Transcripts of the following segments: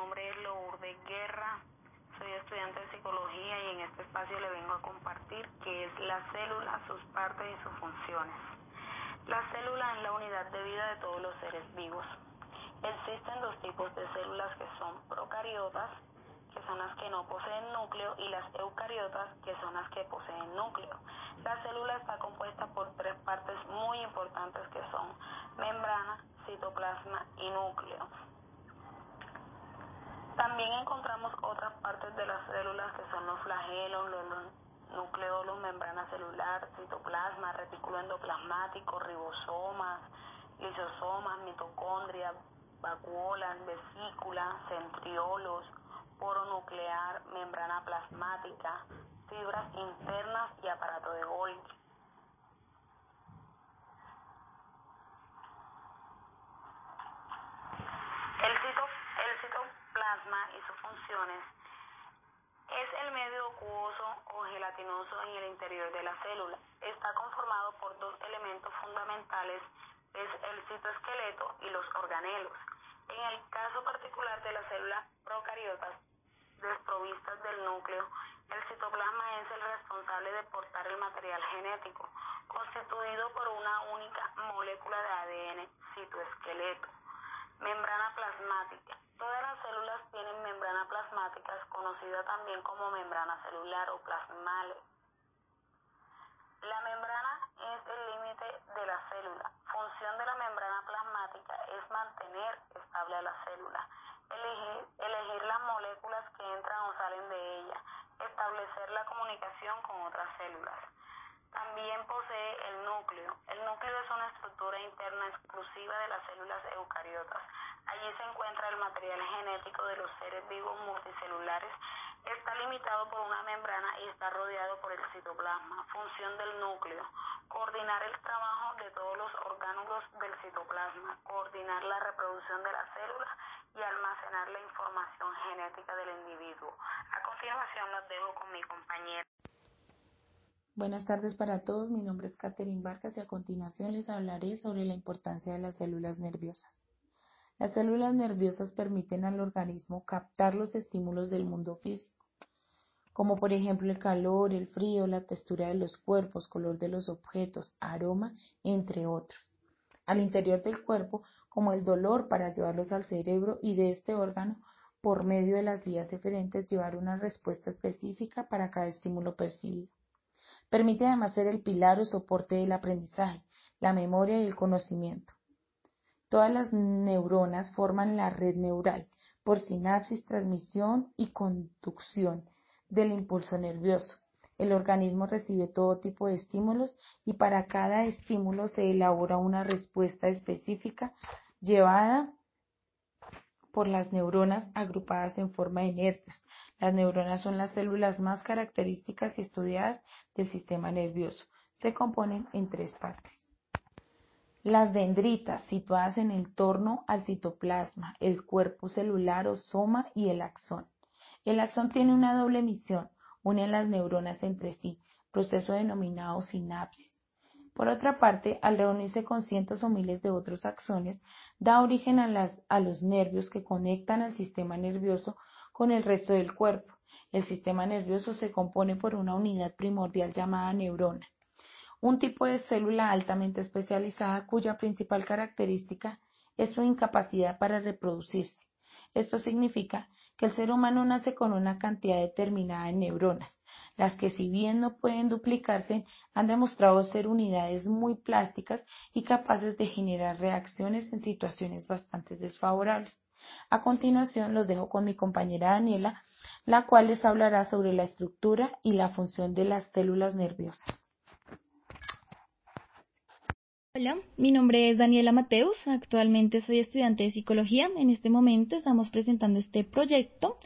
nombre es Lourdes Guerra, soy estudiante de psicología y en este espacio le vengo a compartir qué es la célula, sus partes y sus funciones. La célula es la unidad de vida de todos los seres vivos. Existen dos tipos de células que son procariotas, que son las que no poseen núcleo, y las eucariotas, que son las que poseen núcleo. La célula está compuesta por tres partes muy importantes que son membrana, citoplasma y núcleo. También encontramos otras partes de las células que son los flagelos, los nucleolos, membrana celular, citoplasma, retículo endoplasmático, ribosomas, lisosomas, mitocondria, vacuolas, vesículas, centriolos, poro nuclear, membrana plasmática, fibras internas y aparato de Golgi. El, el citoplasma y sus funciones es el medio acuoso o gelatinoso en el interior de la célula. Está conformado por dos elementos fundamentales, es el citoesqueleto y los organelos. En el caso particular de las células procariotas desprovistas del núcleo, el citoplasma es el responsable de portar el material genético, constituido por una única molécula de ADN, citoesqueleto. Membrana plasmática. Todas las células tienen membrana conocida también como membrana celular o plasmales. La membrana es el límite de la célula. Función de la membrana plasmática es mantener estable a la célula, elegir las moléculas que entran o salen de ella, establecer la comunicación con otras células. También posee el núcleo. El núcleo es una estructura interna exclusiva de las células eucariotas. Allí se encuentra el material genético de los seres vivos multicelulares Está limitado por una membrana y está rodeado por el citoplasma. Función del núcleo. Coordinar el trabajo de todos los orgánulos del citoplasma. Coordinar la reproducción de las células y almacenar la información genética del individuo. A continuación los dejo con mi compañera. Buenas tardes para todos, mi nombre es Catherine Vargas y a continuación les hablaré sobre la importancia de las células nerviosas. Las células nerviosas permiten al organismo captar los estímulos del mundo físico, como por ejemplo el calor, el frío, la textura de los cuerpos, color de los objetos, aroma, entre otros. Al interior del cuerpo, como el dolor para llevarlos al cerebro y de este órgano, por medio de las vías eferentes, llevar una respuesta específica para cada estímulo percibido. Permite además ser el pilar o soporte del aprendizaje, la memoria y el conocimiento. Todas las neuronas forman la red neural por sinapsis, transmisión y conducción del impulso nervioso. El organismo recibe todo tipo de estímulos y para cada estímulo se elabora una respuesta específica llevada por las neuronas agrupadas en forma de nervios. Las neuronas son las células más características y estudiadas del sistema nervioso. Se componen en tres partes. Las dendritas, situadas en el torno al citoplasma, el cuerpo celular o soma y el axón. El axón tiene una doble misión, une las neuronas entre sí, proceso denominado sinapsis. Por otra parte, al reunirse con cientos o miles de otros axones, da origen a, los nervios que conectan al sistema nervioso con el resto del cuerpo. El sistema nervioso se compone por una unidad primordial llamada neurona un tipo de célula altamente especializada cuya principal característica es su incapacidad para reproducirse. Esto significa que el ser humano nace con una cantidad determinada de neuronas, las que si bien no pueden duplicarse, han demostrado ser unidades muy plásticas y capaces de generar reacciones en situaciones bastante desfavorables. A continuación los dejo con mi compañera Daniela, la cual les hablará sobre la estructura y la función de las células nerviosas. Hola, mi nombre es Daniela Mateus, actualmente soy estudiante de psicología. En este momento estamos presentando este proyecto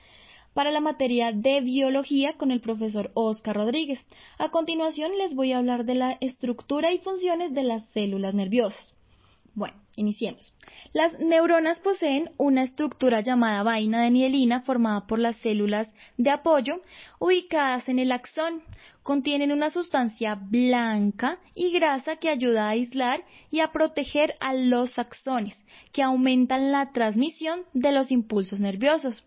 para la materia de biología con el profesor Oscar Rodríguez. A continuación les voy a hablar de la estructura y funciones de las células nerviosas. Bueno, Iniciemos. Las neuronas poseen una estructura llamada vaina de mielina formada por las células de apoyo ubicadas en el axón. Contienen una sustancia blanca y grasa que ayuda a aislar y a proteger a los axones, que aumentan la transmisión de los impulsos nerviosos.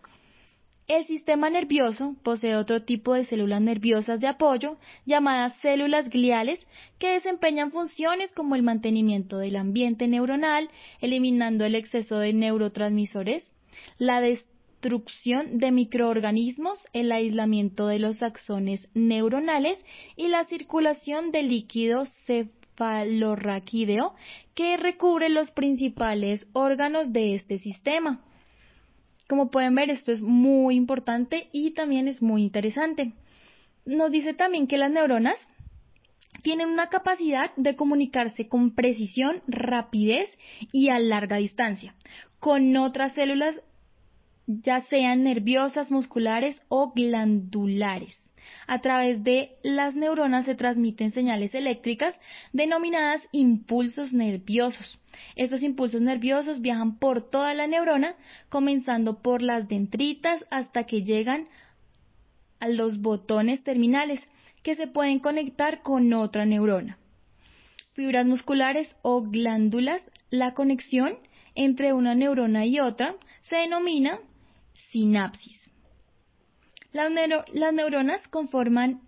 El sistema nervioso posee otro tipo de células nerviosas de apoyo llamadas células gliales que desempeñan funciones como el mantenimiento del ambiente neuronal, eliminando el exceso de neurotransmisores, la destrucción de microorganismos, el aislamiento de los axones neuronales y la circulación del líquido cefalorraquídeo que recubre los principales órganos de este sistema. Como pueden ver, esto es muy importante y también es muy interesante. Nos dice también que las neuronas tienen una capacidad de comunicarse con precisión, rapidez y a larga distancia con otras células, ya sean nerviosas, musculares o glandulares. A través de las neuronas se transmiten señales eléctricas denominadas impulsos nerviosos. Estos impulsos nerviosos viajan por toda la neurona, comenzando por las dendritas hasta que llegan a los botones terminales, que se pueden conectar con otra neurona. Fibras musculares o glándulas, la conexión entre una neurona y otra se denomina sinapsis. Las, neuronas conforman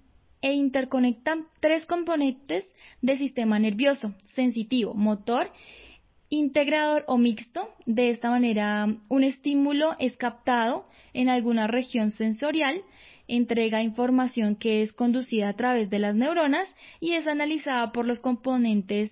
e interconectan tres componentes del sistema nervioso, sensitivo, motor, integrador o mixto. De esta manera, un estímulo es captado en alguna región sensorial, entrega información que es conducida a través de las neuronas y es analizada por los componentes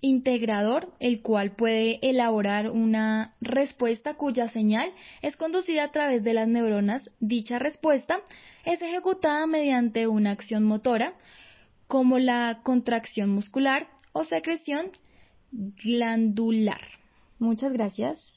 integrador, el cual puede elaborar una respuesta cuya señal es conducida a través de las neuronas. Dicha respuesta es ejecutada mediante una acción motora, como la contracción muscular o secreción glandular. Muchas gracias.